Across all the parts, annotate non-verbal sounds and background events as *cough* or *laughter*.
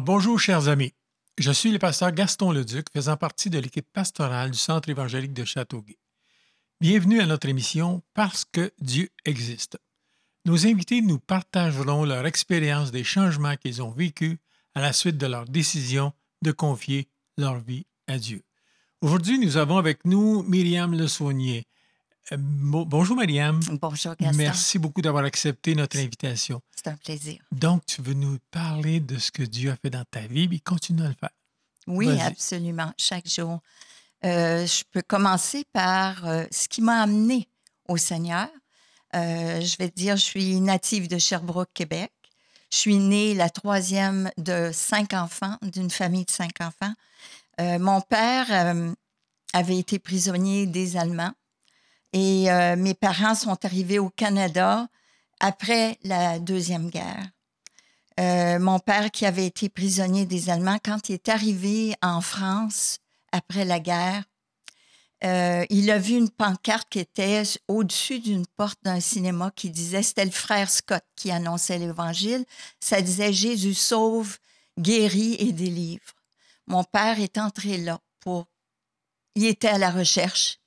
Bonjour chers amis, je suis le pasteur Gaston Leduc, faisant partie de l'équipe pastorale du Centre évangélique de Châteauguay. Bienvenue à notre émission Parce que Dieu existe. Nos invités nous partageront leur expérience des changements qu'ils ont vécus à la suite de leur décision de confier leur vie à Dieu. Aujourd'hui, nous avons avec nous Myriam Le Saunier. Euh, bonjour Myriam. Bonjour Gaston. Merci beaucoup d'avoir accepté notre invitation. C'est un plaisir. Donc, tu veux nous parler de ce que Dieu a fait dans ta vie, puis continue à le faire. Oui, absolument, chaque jour. Euh, je peux commencer par euh, ce qui m'a amené au Seigneur. je vais te dire, je suis native de Sherbrooke, Québec. Je suis née la troisième de cinq enfants, d'une famille de cinq enfants. mon père avait été prisonnier des Allemands et euh, mes parents sont arrivés au Canada après la Deuxième Guerre. Euh, mon père, qui avait été prisonnier des Allemands, quand il est arrivé en France après la guerre, euh, il a vu une pancarte qui était au-dessus d'une porte d'un cinéma qui disait, c'était le frère Scott qui annonçait l'Évangile, ça disait Jésus sauve, guérit et délivre. Mon père est entré là pour... Il était à la recherche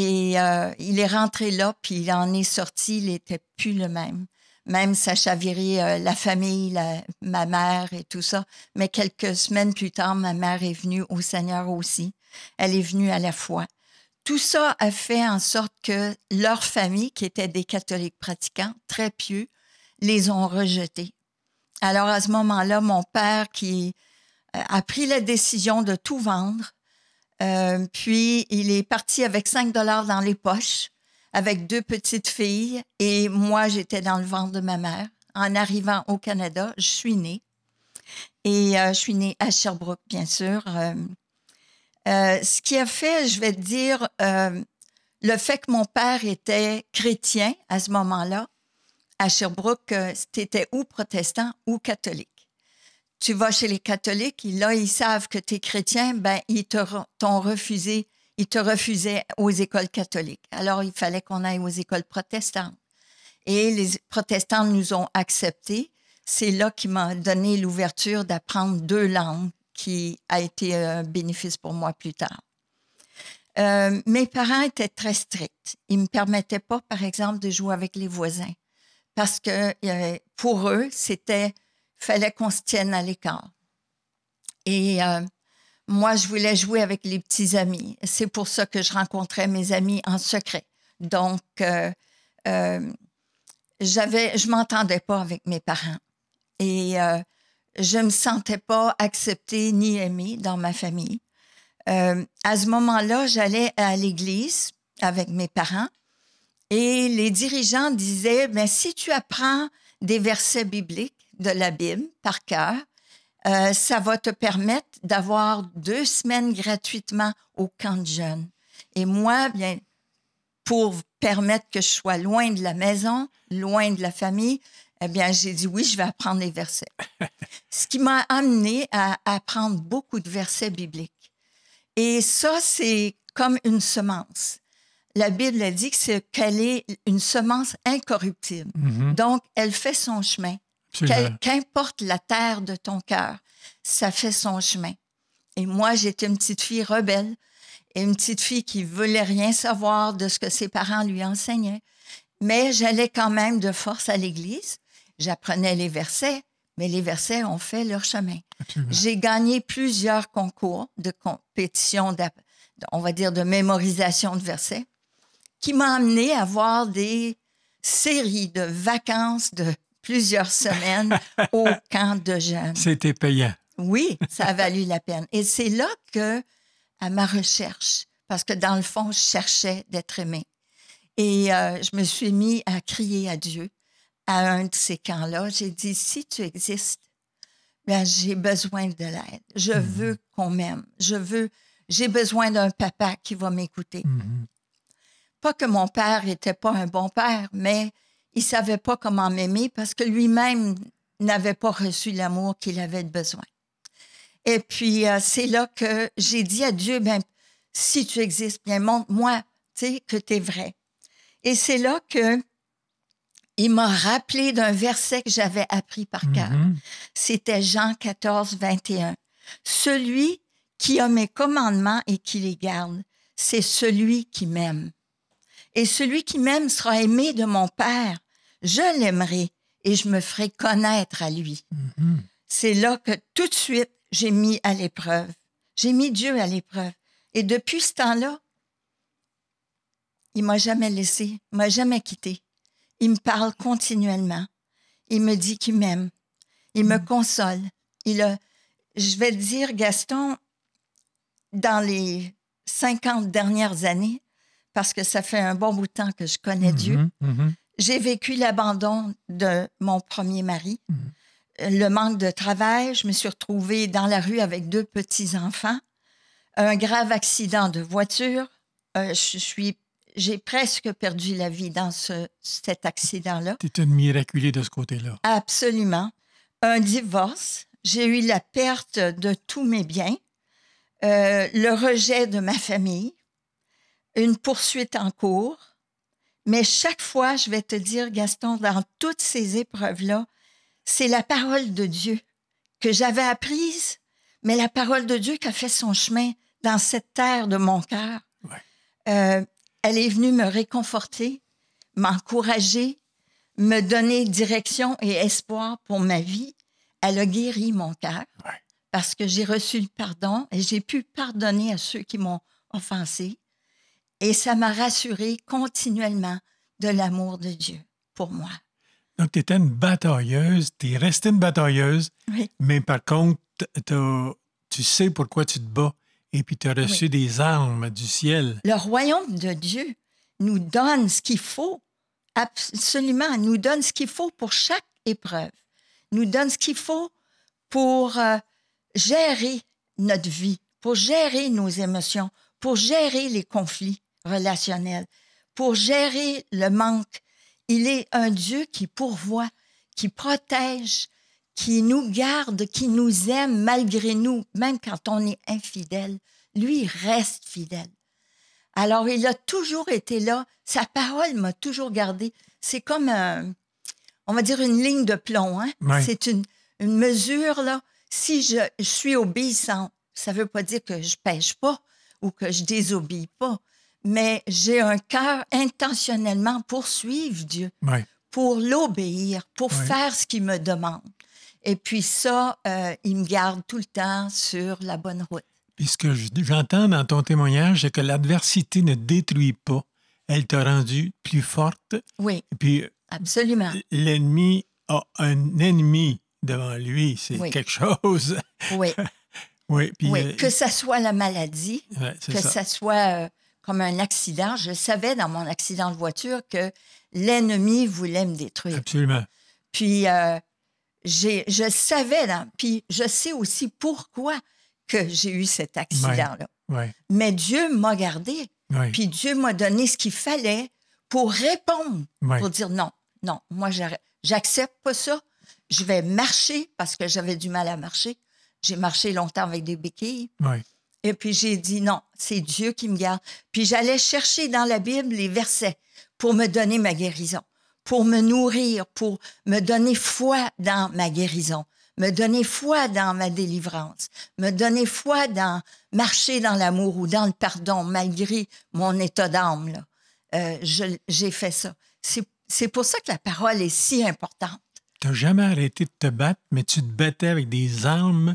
et euh, il est rentré là, puis il en est sorti, il n'était plus le même. Même ça chavirait euh, la famille, ma mère et tout ça. Mais quelques semaines plus tard, ma mère est venue au Seigneur aussi. Elle est venue à la foi. Tout ça a fait en sorte que leur famille, qui était des catholiques pratiquants, très pieux, les ont rejetés. Alors à ce moment-là, mon père qui euh, a pris la décision de tout vendre, euh, puis, il est parti avec 5 dollars dans les poches, avec deux petites filles, et moi, j'étais dans le ventre de ma mère. En arrivant au Canada, je suis née. Et euh, je suis née à Sherbrooke, bien sûr. Euh, ce qui a fait, je vais te dire, le fait que mon père était chrétien à ce moment-là, à Sherbrooke, c'était ou protestant ou catholique tu vas chez les catholiques, là, ils savent que tu es chrétien, ben, ils t'ont refusé, ils te refusaient aux écoles catholiques. Alors, il fallait qu'on aille aux écoles protestantes. Et les protestants nous ont acceptés. C'est là qui m'a donné l'ouverture d'apprendre deux langues, qui a été un bénéfice pour moi plus tard. Euh, mes parents étaient très stricts. Ils ne me permettaient pas, par exemple, de jouer avec les voisins parce que euh, pour eux, c'était fallait qu'on se tienne à l'écart. Et euh, moi, je voulais jouer avec les petits amis. C'est pour ça que je rencontrais mes amis en secret. Donc, euh, euh, j'avais, je m'entendais pas avec mes parents et je me sentais pas acceptée ni aimée dans ma famille. à ce moment-là, j'allais à l'église avec mes parents et les dirigeants disaient, mais si tu apprends des versets bibliques, de la Bible par cœur. Euh, ça va te permettre d'avoir deux semaines gratuitement au camp de jeunes. Et moi, bien, pour permettre que je sois loin de la maison, loin de la famille, eh bien, j'ai dit oui, je vais apprendre les versets. *laughs* Ce qui m'a amené à apprendre beaucoup de versets bibliques. Et ça, c'est comme une semence. La Bible a dit qu'elle est une semence incorruptible. Mm-hmm. Donc, elle fait son chemin. Qu'importe la terre de ton cœur, ça fait son chemin. Et moi, j'étais une petite fille rebelle et une petite fille qui voulait rien savoir de ce que ses parents lui enseignaient. Mais j'allais quand même de force à l'église. J'apprenais les versets, mais les versets ont fait leur chemin. J'ai gagné plusieurs concours de compétition, on va dire de mémorisation de versets, qui m'ont amené à voir des séries de vacances de plusieurs semaines au *laughs* camp de jeunes. C'était payant. Oui, ça a valu la peine. Et c'est là que, à ma recherche, parce que dans le fond, je cherchais d'être aimée. Et euh, je me suis mis à crier à Dieu à un de ces camps-là. J'ai dit, si tu existes, ben, j'ai besoin de l'aide. Je mhm. veux qu'on m'aime. Je veux, j'ai besoin d'un papa qui va m'écouter. Mhm. Pas que mon père n'était pas un bon père, mais il savait pas comment m'aimer parce que lui-même n'avait pas reçu l'amour qu'il avait besoin. Et puis, euh, c'est là que j'ai dit à Dieu, ben, si tu existes, bien, montre-moi, tu sais, que tu es vrai. Et c'est là que il m'a rappelé d'un verset que j'avais appris par cœur. Mhm. C'était Jean 14, 21. Celui qui a mes commandements et qui les garde, c'est celui qui m'aime. Et celui qui m'aime sera aimé de mon Père. Je l'aimerai et je me ferai connaître à lui. Mhm. C'est là que tout de suite, j'ai mis à l'épreuve. J'ai mis Dieu à l'épreuve. Et depuis ce temps-là, il m'a jamais laissé, il m'a jamais quitté. Il me parle continuellement. Il me dit qu'il m'aime. Il me console. Il a, je vais te dire, Gaston, dans les 50 dernières années, parce que ça fait un bon bout de temps que je connais Dieu, Mhm. Mhm. J'ai vécu l'abandon de mon premier mari, euh, le manque de travail. Je me suis retrouvée dans la rue avec deux petits-enfants, un grave accident de voiture. Euh, je suis, j'ai presque perdu la vie dans ce, cet accident-là. Tu une miraculée de ce côté-là. Absolument. Un divorce. J'ai eu la perte de tous mes biens, euh, le rejet de ma famille, une poursuite en cours. Mais chaque fois, je vais te dire, Gaston, dans toutes ces épreuves-là, c'est la parole de Dieu que j'avais apprise, mais la parole de Dieu qui a fait son chemin dans cette terre de mon cœur. Ouais. Euh, elle est venue me réconforter, m'encourager, me donner direction et espoir pour ma vie. Elle a guéri mon cœur Ouais. parce que j'ai reçu le pardon et j'ai pu pardonner à ceux qui m'ont offensé. Et ça m'a rassuré continuellement de l'amour de Dieu pour moi. Donc, tu étais une batailleuse, tu es restée une batailleuse, Oui, mais par contre, tu sais pourquoi tu te bats et puis tu as reçu des armes du ciel. le royaume de Dieu nous donne ce qu'il faut, absolument, nous donne ce qu'il faut pour chaque épreuve, nous donne ce qu'il faut pour euh, gérer notre vie, pour gérer nos émotions, pour gérer les conflits relationnels, pour gérer le manque. Il est un Dieu qui pourvoit, qui protège, qui nous garde, qui nous aime malgré nous, même quand on est infidèle. Lui, reste fidèle. Alors, il a toujours été là. Sa parole m'a toujours gardé. C'est comme, un- on va dire, une ligne de plomb. Hein? C'est une, une mesure, là. Si je, je suis obéissant, ça ne veut pas dire que je pêche pas ou que je désobéis pas, mais j'ai un cœur intentionnellement pour suivre Dieu pour l'obéir, pour Oui. faire ce qu'il me demande. Et puis ça, euh, il me garde tout le temps sur la bonne route. Puis ce que je- j'entends dans ton témoignage, c'est que l'adversité ne détruit pas. Elle t'a rendu plus forte. Oui, Et puis, absolument. l'ennemi a un ennemi devant lui. C'est Oui. quelque chose. Oui, *laughs* oui, puis, oui. euh, Que ça soit la maladie, ouais, que ça. ça soit euh, comme un accident. Je savais dans mon accident de voiture que l'ennemi voulait me détruire. Absolument. Puis euh, je savais, dans- puis je sais aussi pourquoi que j'ai eu cet accident-là. Mais Dieu m'a gardé. Puis Dieu m'a donné ce qu'il fallait pour répondre, pour dire non, non, moi, j'accepte pas ça. Je vais marcher parce que j'avais du mal à marcher. J'ai marché longtemps avec des béquilles. Et puis j'ai dit non, c'est Dieu qui me garde. Puis j'allais chercher dans la Bible les versets pour me donner ma guérison, pour me nourrir, pour me donner foi dans ma guérison, me donner foi dans ma délivrance, me donner foi dans marcher dans l'amour ou dans le pardon malgré mon état d'âme. Euh, j'ai fait ça. C'est c'est pour ça que la parole est si importante. Tu n'as jamais arrêté de te battre, mais tu te battais avec des armes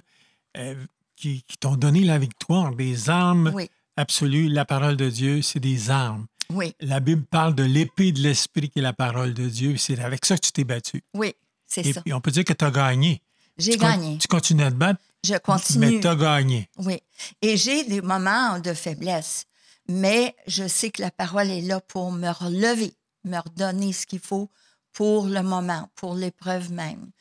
euh, qui, qui t'ont donné la victoire, des armes Oui, absolues. La parole de Dieu, c'est des armes. oui, La Bible parle de l'épée de l'esprit qui est la parole de Dieu. C'est avec ça que tu t'es battu. oui, c'est Et ça. puis on peut dire que tu as gagné. J'ai con- gagné. Tu continues à te battre, Je mais continue. tu as gagné. Oui. Et j'ai des moments de faiblesse, mais je sais que la parole est là pour me relever, me redonner ce qu'il faut pour le moment, pour l'épreuve même.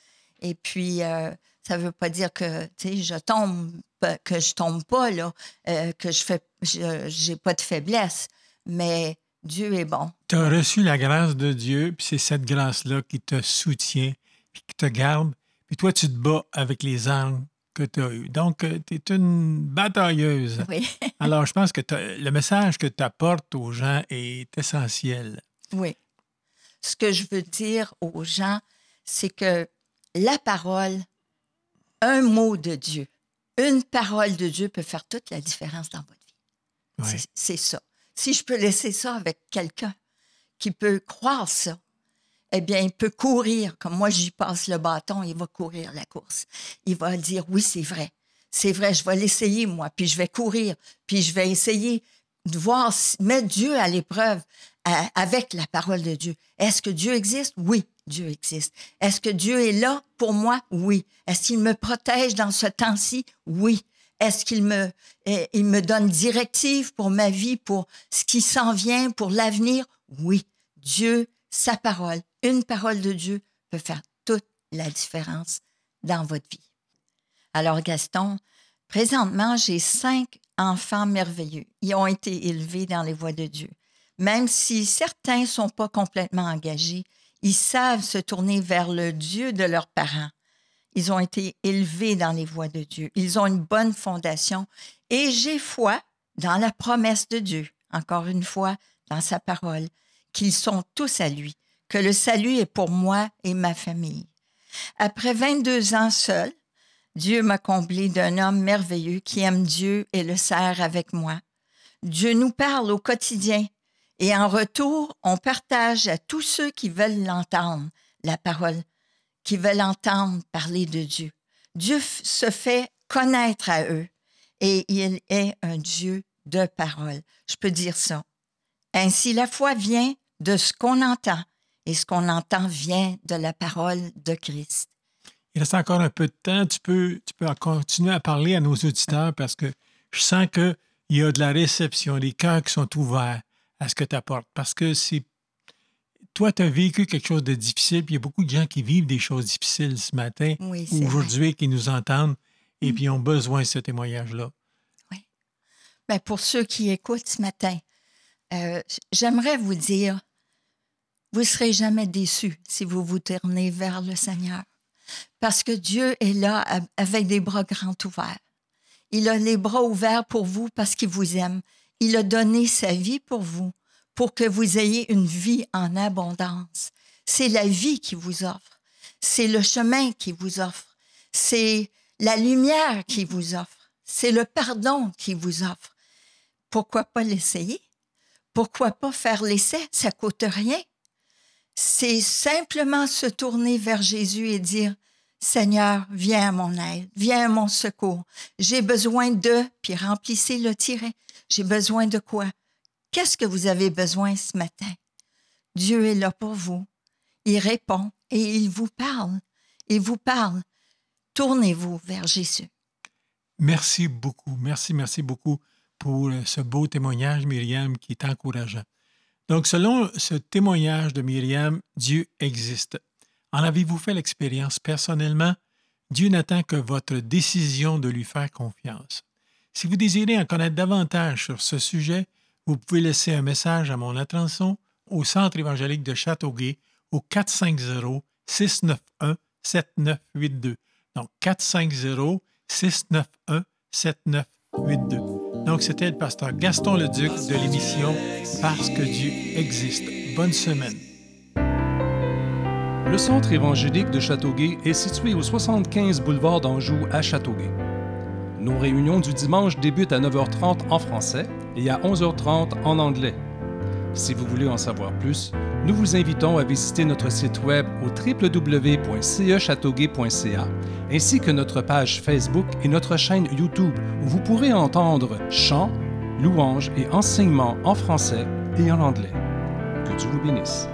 Et puis, euh, ça ne veut pas dire que, je tombe, pas- que je tombe pas, là, euh, que je fais, j'ai pas de faiblesse, mais Dieu est bon. Tu as reçu la grâce de Dieu, puis c'est cette grâce-là qui te soutient, puis qui te garde. Puis toi, tu te bats avec les armes que tu as eues. Donc, tu es une batailleuse. Oui, *laughs* Alors, je pense que le message que tu apportes aux gens est essentiel. oui. ce que je veux dire aux gens, c'est que la parole, un mot de Dieu, une parole de Dieu peut faire toute la différence dans votre vie. C'est ça. Si je peux laisser ça avec quelqu'un qui peut croire ça, eh bien, il peut courir. Comme moi, j'y passe le bâton, il va courir la course. Il va dire, oui, c'est vrai. C'est vrai, je vais l'essayer, moi, puis je vais courir, puis je vais essayer de voir, mettre Dieu à l'épreuve avec la parole de Dieu. Est-ce que Dieu existe? Oui, Dieu existe. Est-ce que Dieu est là pour moi? Oui. Est-ce qu'il me protège dans ce temps-ci? Oui. Est-ce qu'il me, eh, me donne directive pour ma vie, pour ce qui s'en vient, pour l'avenir? Oui. Dieu, sa parole, une parole de Dieu peut faire toute la différence dans votre vie. Alors, Gaston, présentement, j'ai cinq enfants merveilleux. Ils ont été élevés dans les voies de Dieu. Même si certains ne sont pas complètement engagés, ils savent se tourner vers le Dieu de leurs parents. Ils ont été élevés dans les voies de Dieu. Ils ont une bonne fondation et j'ai foi dans la promesse de Dieu, encore une fois, dans sa parole, qu'ils sont tous à lui, que le salut est pour moi et ma famille. Après 22 ans seul, Dieu m'a comblé d'un homme merveilleux qui aime Dieu et le sert avec moi. Dieu nous parle au quotidien et en retour, on partage à tous ceux qui veulent l'entendre, la parole, qui veulent entendre parler de Dieu. Dieu se fait connaître à eux et il est un Dieu de parole. Je peux dire ça. Ainsi, la foi vient de ce qu'on entend et ce qu'on entend vient de la parole de Christ. Il reste encore un peu de temps. Tu peux, continuer à parler à nos auditeurs parce que je sens qu'il y a de la réception, des cœurs qui sont ouverts à ce que tu apportes. Parce que c'est. Toi, tu as vécu quelque chose de difficile, puis il y a beaucoup de gens qui vivent des choses difficiles ce matin ou aujourd'hui qui nous entendent et mm. puis ont besoin de ce témoignage-là. Oui. Bien, pour ceux qui écoutent ce matin, euh, j'aimerais vous dire vous ne serez jamais déçus si vous vous tournez vers le Seigneur. Parce que Dieu est là avec des bras grands ouverts. Il a les bras ouverts pour vous parce qu'il vous aime. Il a donné sa vie pour vous, pour que vous ayez une vie en abondance. C'est la vie qui vous offre. C'est le chemin qui vous offre. C'est la lumière qui vous offre. C'est le pardon qui vous offre. Pourquoi pas l'essayer? Pourquoi pas faire l'essai? Ça coûte rien c'est simplement se tourner vers Jésus et dire, Seigneur, viens à mon aide, viens à mon secours. J'ai besoin de, puis remplissez le tiret. J'ai besoin de quoi? Qu'est-ce que vous avez besoin ce matin? Dieu est là pour vous. Il répond et il vous parle. Il vous parle. Tournez-vous vers Jésus. Merci beaucoup. Merci, merci beaucoup pour ce beau témoignage, Myriam, qui est encourageant. Donc, selon ce témoignage de Myriam, Dieu existe. En avez-vous fait l'expérience personnellement? Dieu n'attend que votre décision de lui faire confiance. Si vous désirez en connaître davantage sur ce sujet, vous pouvez laisser un message à mon attention au Centre évangélique de Châteauguay au 450-691-7982. Donc, 450-691-7982. Donc, c'était le pasteur Gaston Leduc de l'émission Parce que Dieu existe. Bonne semaine. Le centre évangélique de Châteauguay est situé au 75 boulevard d'Anjou à Châteauguay. Nos réunions du dimanche débutent à 9h30 en français et à 11h30 en anglais. Si vous voulez en savoir plus, nous vous invitons à visiter notre site web au www.cechateauguay.ca ainsi que notre page Facebook et notre chaîne YouTube où vous pourrez entendre chants, louanges et enseignements en français et en anglais. Que Dieu vous bénisse.